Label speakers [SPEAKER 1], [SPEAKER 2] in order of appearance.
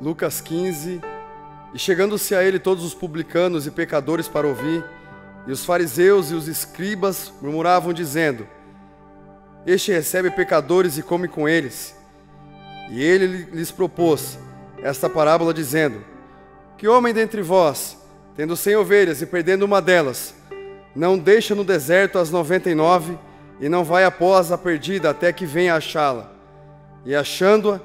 [SPEAKER 1] Lucas 15. E chegando-se a ele todos os publicanos e pecadores para ouvir, e os fariseus e os escribas murmuravam, dizendo: Este recebe pecadores e come com eles. E ele lhes propôs esta parábola, dizendo: Que homem dentre vós, tendo cem ovelhas e perdendo uma delas, não deixa no deserto as noventa e nove e não vai após a perdida até que venha achá-la? E achando-a,